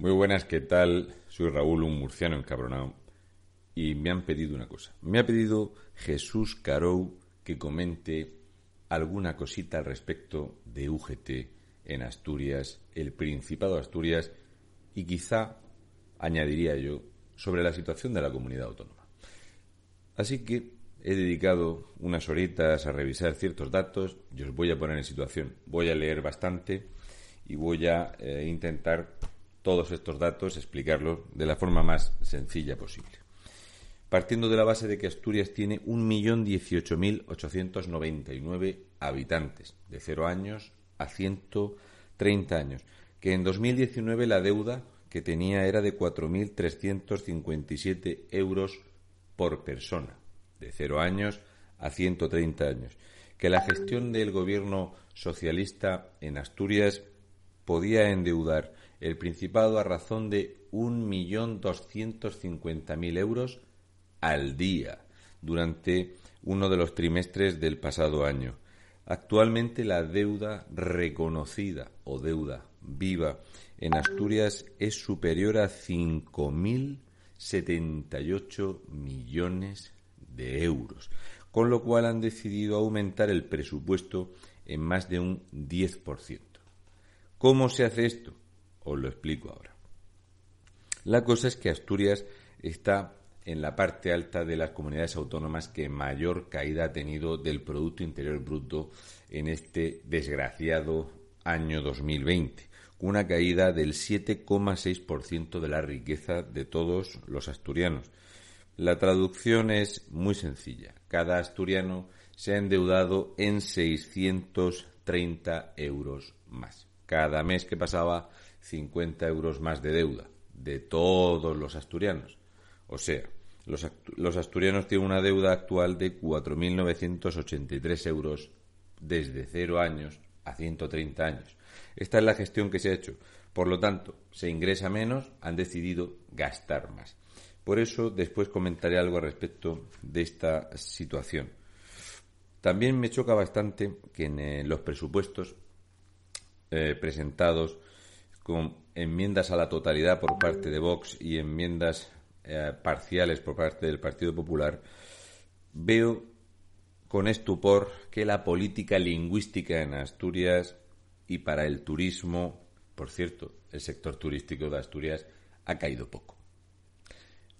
Muy buenas, ¿qué tal? Soy Raúl, un murciano encabronado. Y me han pedido una cosa. Me ha pedido Jesús Carou que comente alguna cosita al respecto de UGT en Asturias, el Principado de Asturias y quizá, añadiría yo, sobre la situación de la comunidad autónoma. Así que he dedicado unas horitas a revisar ciertos datos y os voy a poner en situación. Voy a leer bastante y voy a eh, intentar todos estos datos explicarlos de la forma más sencilla posible. Partiendo de la base de que Asturias tiene 1.018.899 habitantes, de 0 años a 130 años, que en 2019 la deuda que tenía era de 4.357 euros por persona, de 0 años a 130 años, que la gestión del gobierno socialista en Asturias podía endeudar el Principado a razón de 1.250.000 euros al día durante uno de los trimestres del pasado año. Actualmente la deuda reconocida o deuda viva en Asturias es superior a 5.078 millones de euros, con lo cual han decidido aumentar el presupuesto en más de un 10%. ¿Cómo se hace esto? Os lo explico ahora. La cosa es que Asturias está en la parte alta de las comunidades autónomas que mayor caída ha tenido del Producto Interior Bruto en este desgraciado año 2020, con una caída del 7,6% de la riqueza de todos los asturianos. La traducción es muy sencilla. Cada asturiano se ha endeudado en 630 euros más cada mes que pasaba 50 euros más de deuda de todos los asturianos. O sea, los, asturianos tienen una deuda actual de 4.983 euros desde 0 años a 130 años. Esta es la gestión que se ha hecho. Por lo tanto, se ingresa menos, han decidido gastar más. Por eso, después comentaré algo al respecto de esta situación. También me choca bastante que en eh, los presupuestos eh, presentados con enmiendas a la totalidad por parte de Vox y enmiendas eh, parciales por parte del Partido Popular, veo con estupor que la política lingüística en Asturias y para el turismo, por cierto, el sector turístico de Asturias ha caído poco.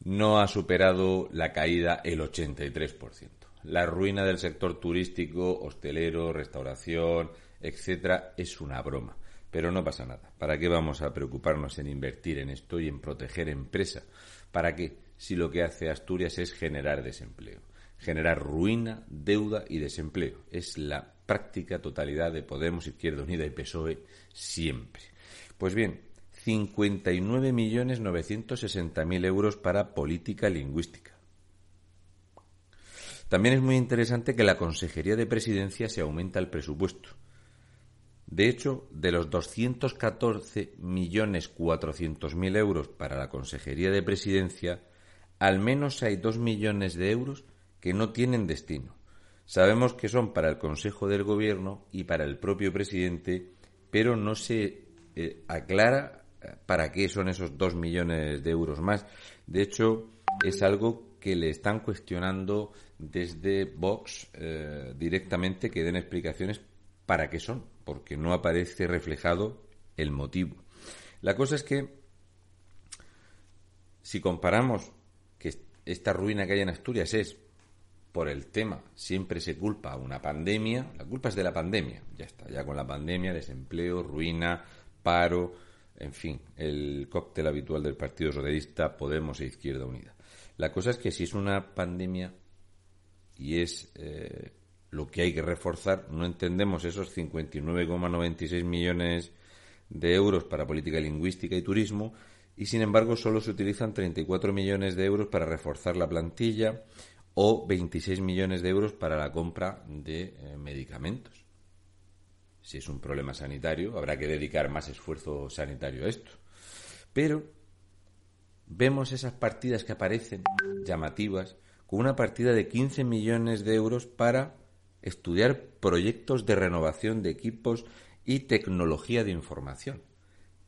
No ha superado la caída el 83%. La ruina del sector turístico, hostelero, restauración, etcétera, es una broma. Pero no pasa nada. ¿Para qué vamos a preocuparnos en invertir en esto y en proteger empresa? ¿Para qué? Si lo que hace Asturias es generar desempleo. Generar ruina, deuda y desempleo. Es la práctica totalidad de Podemos, Izquierda Unida y PSOE siempre. Pues bien, 59.960.000 euros para política lingüística. También es muy interesante que la Consejería de Presidencia se aumenta el presupuesto de hecho, de los 214.400.000 euros para la Consejería de Presidencia, al menos hay 2 millones de euros que no tienen destino. Sabemos que son para el Consejo del Gobierno y para el propio presidente, pero no se eh, aclara eh, para qué son esos 2 millones de euros más. De hecho, es algo que le están cuestionando desde Vox eh, directamente que den explicaciones para qué son porque no aparece reflejado el motivo. La cosa es que si comparamos que esta ruina que hay en Asturias es por el tema, siempre se culpa a una pandemia, la culpa es de la pandemia, ya está, ya con la pandemia, desempleo, ruina, paro, en fin, el cóctel habitual del Partido Socialista, Podemos e Izquierda Unida. La cosa es que si es una pandemia y es eh, lo que hay que reforzar, no entendemos esos 59,96 millones de euros para política lingüística y turismo y sin embargo solo se utilizan 34 millones de euros para reforzar la plantilla o 26 millones de euros para la compra de eh, medicamentos. Si es un problema sanitario, habrá que dedicar más esfuerzo sanitario a esto. Pero vemos esas partidas que aparecen llamativas con una partida de 15 millones de euros para estudiar proyectos de renovación de equipos y tecnología de información.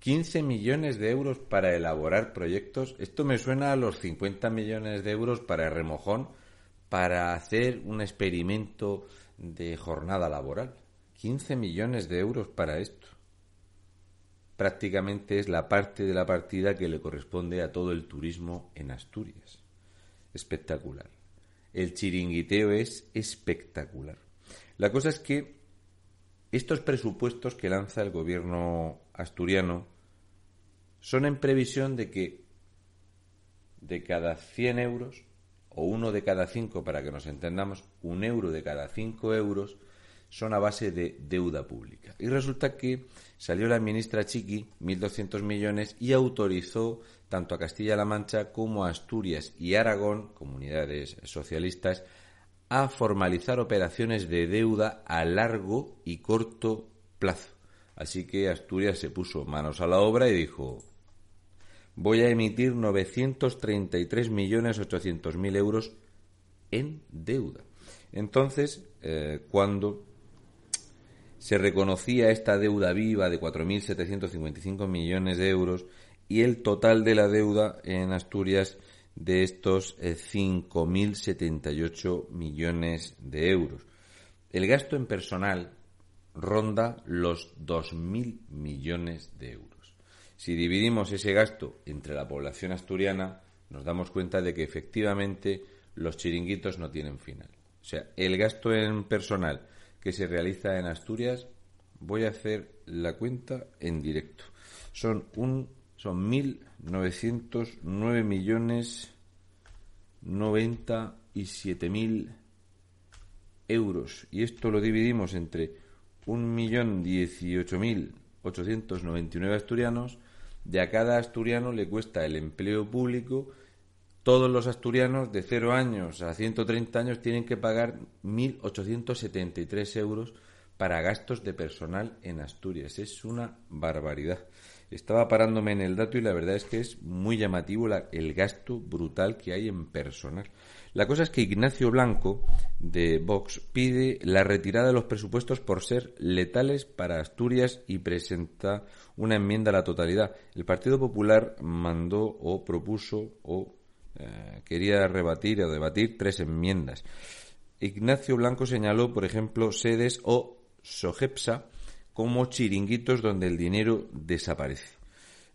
15 millones de euros para elaborar proyectos. Esto me suena a los 50 millones de euros para remojón para hacer un experimento de jornada laboral. 15 millones de euros para esto. Prácticamente es la parte de la partida que le corresponde a todo el turismo en Asturias. Espectacular. El chiringuiteo es espectacular. La cosa es que estos presupuestos que lanza el gobierno asturiano son en previsión de que de cada 100 euros, o uno de cada cinco, para que nos entendamos, un euro de cada cinco euros, son a base de deuda pública. Y resulta que salió la ministra Chiqui, 1.200 millones, y autorizó tanto a Castilla-La Mancha como a Asturias y Aragón, comunidades socialistas, a formalizar operaciones de deuda a largo y corto plazo. Así que Asturias se puso manos a la obra y dijo, voy a emitir 933.800.000 euros en deuda. Entonces, eh, cuando se reconocía esta deuda viva de 4.755 millones de euros y el total de la deuda en Asturias de estos 5.078 eh, millones de euros. El gasto en personal ronda los 2.000 millones de euros. Si dividimos ese gasto entre la población asturiana, nos damos cuenta de que efectivamente los chiringuitos no tienen final. O sea, el gasto en personal que se realiza en Asturias, voy a hacer la cuenta en directo. Son un son 1.909 millones 97 mil euros y esto lo dividimos entre 1.018.899 asturianos de a cada asturiano le cuesta el empleo público. Todos los asturianos de 0 años a 130 años tienen que pagar 1.873 euros para gastos de personal en Asturias. Es una barbaridad. Estaba parándome en el dato y la verdad es que es muy llamativo el gasto brutal que hay en personal. La cosa es que Ignacio Blanco, de Vox, pide la retirada de los presupuestos por ser letales para Asturias y presenta una enmienda a la totalidad. El Partido Popular mandó o propuso o eh, quería rebatir o debatir tres enmiendas. Ignacio Blanco señaló, por ejemplo, sedes o SOGEPSA como chiringuitos donde el dinero desaparece.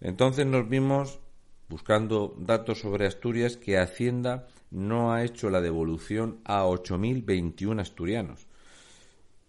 Entonces nos vimos buscando datos sobre Asturias que Hacienda no ha hecho la devolución a 8.021 asturianos,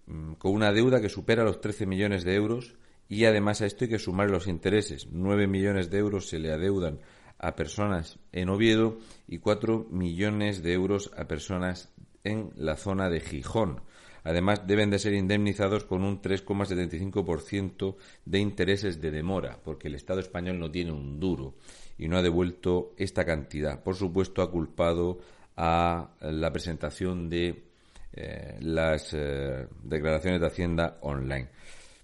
mm, con una deuda que supera los 13 millones de euros y además a esto hay que sumar los intereses. 9 millones de euros se le adeudan a personas en Oviedo y 4 millones de euros a personas en la zona de Gijón. Además, deben de ser indemnizados con un 3,75% de intereses de demora, porque el Estado español no tiene un duro y no ha devuelto esta cantidad. Por supuesto, ha culpado a la presentación de eh, las eh, declaraciones de Hacienda online.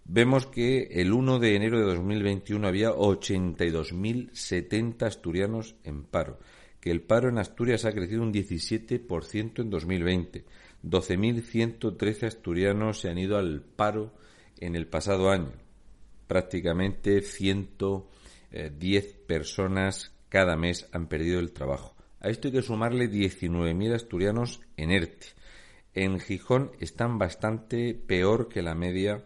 Vemos que el 1 de enero de 2021 había 82.070 asturianos en paro, que el paro en Asturias ha crecido un 17% en 2020 12.113 asturianos se han ido al paro en el pasado año. Prácticamente 110 personas cada mes han perdido el trabajo. A esto hay que sumarle 19.000 asturianos en ERTE. En Gijón están bastante peor que la media.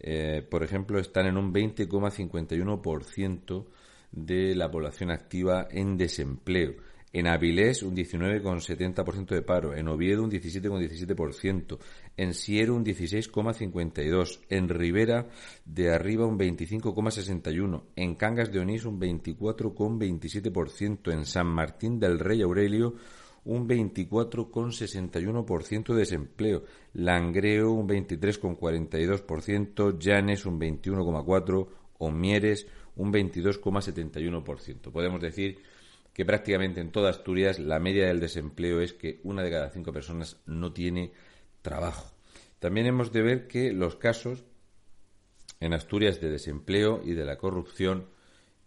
Eh, por ejemplo, están en un 20,51% de la población activa en desempleo. En Avilés un 19,70% de paro, en Oviedo un 17,17%, en Siero un 16,52%, en Ribera de Arriba un 25,61%, en Cangas de Onís un 24,27%, en San Martín del Rey Aurelio un 24,61% de desempleo, Langreo un 23,42%, Llanes un 21,4%, Omieres un 22,71%. Podemos decir que prácticamente en toda Asturias la media del desempleo es que una de cada cinco personas no tiene trabajo. También hemos de ver que los casos en Asturias de desempleo y de la corrupción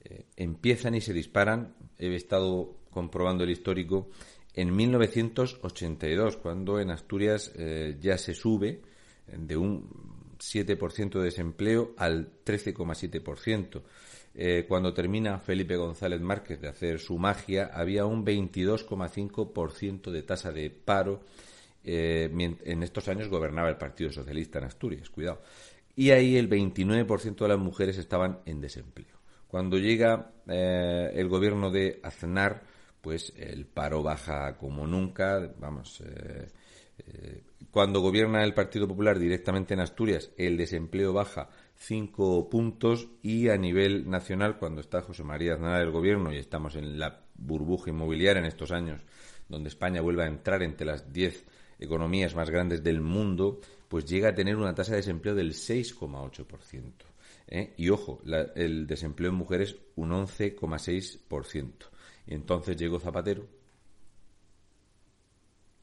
eh, empiezan y se disparan. He estado comprobando el histórico en 1982, cuando en Asturias eh, ya se sube de un 7% de desempleo al 13,7%. Eh, cuando termina Felipe González Márquez de hacer su magia, había un 22,5% de tasa de paro. Eh, en estos años gobernaba el Partido Socialista en Asturias, cuidado. Y ahí el 29% de las mujeres estaban en desempleo. Cuando llega eh, el gobierno de Aznar, pues el paro baja como nunca, vamos, cuando gobierna el Partido Popular directamente en Asturias, el desempleo baja cinco puntos y a nivel nacional, cuando está José María Aznar del gobierno y estamos en la burbuja inmobiliaria en estos años, donde España vuelve a entrar entre las diez economías más grandes del mundo, pues llega a tener una tasa de desempleo del 6,8%. ¿eh? Y ojo, el desempleo en mujeres un 11,6%. Y entonces llegó Zapatero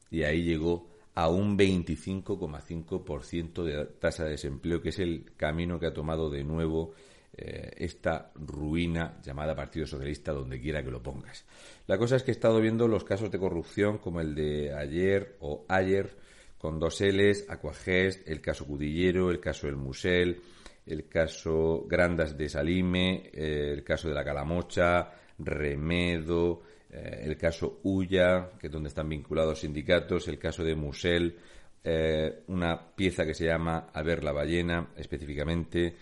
y ahí llegó a un 25,5% de tasa de desempleo, que es el camino que ha tomado de nuevo eh, esta ruina llamada Partido Socialista, donde quiera que lo pongas. La cosa es que he estado viendo los casos de corrupción como el de ayer o ayer, con dos L's, Aquagest, el caso Cudillero, el caso El Musel, el caso Grandas de Salime, eh, el caso de la Calamocha, Remedo, eh, el caso Ulla, que es donde están vinculados sindicatos, el caso de Musel, eh, una pieza que se llama A ver la ballena, específicamente,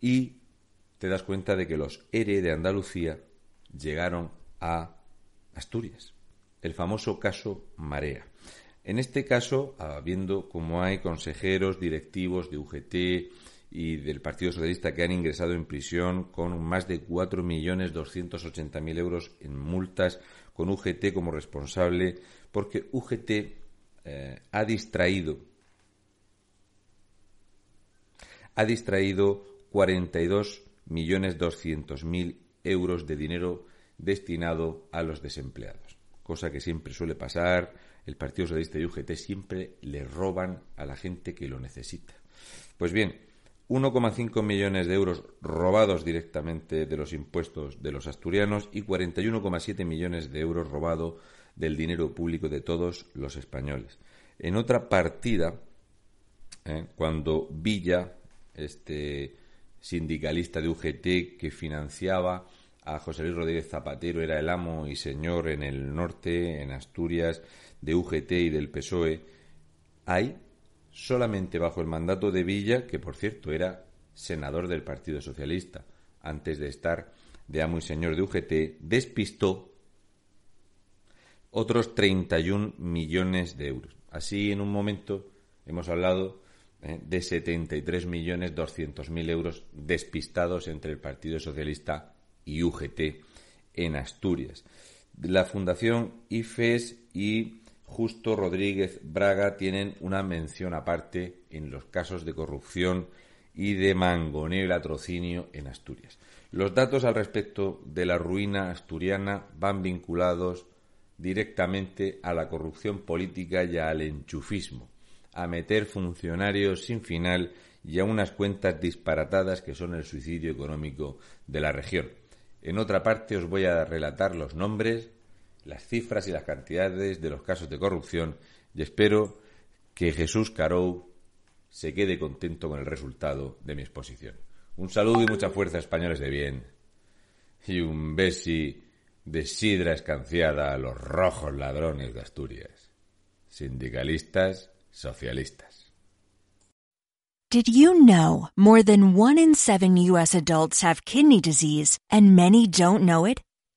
y te das cuenta de que los ERE de Andalucía llegaron a Asturias, el famoso caso Marea. En este caso, viendo cómo hay consejeros, directivos de UGT, y del Partido Socialista que han ingresado en prisión con más de 4.280.000 euros en multas, con UGT como responsable, porque UGT eh, ha distraído ha distraído 42.200.000 euros de dinero destinado a los desempleados, cosa que siempre suele pasar. El Partido Socialista y UGT siempre le roban a la gente que lo necesita. Pues bien, 1,5 millones de euros robados directamente de los impuestos de los asturianos y 41,7 millones de euros robados del dinero público de todos los españoles. En otra partida, eh, cuando Villa, este sindicalista de UGT que financiaba a José Luis Rodríguez Zapatero, era el amo y señor en el norte, en Asturias, de UGT y del PSOE, hay solamente bajo el mandato de Villa, que por cierto era senador del Partido Socialista, antes de estar de amo y señor de UGT, despistó otros 31 millones de euros. Así, en un momento, hemos hablado eh, de 73 millones 200 mil euros despistados entre el Partido Socialista y UGT en Asturias. La Fundación IFES y Justo Rodríguez Braga tienen una mención aparte en los casos de corrupción y de mangoneo y latrocinio en Asturias. Los datos al respecto de la ruina asturiana van vinculados directamente a la corrupción política y al enchufismo, a meter funcionarios sin final y a unas cuentas disparatadas que son el suicidio económico de la región. En otra parte os voy a relatar los nombres las cifras y las cantidades de los casos de corrupción y espero que Jesús Carou se quede contento con el resultado de mi exposición. Un saludo y mucha fuerza, españoles de bien. Y un besi de sidra escanciada a los rojos ladrones de Asturias. Sindicalistas, socialistas. Did you know more than one in seven U.S. adults have kidney disease and many don't know it?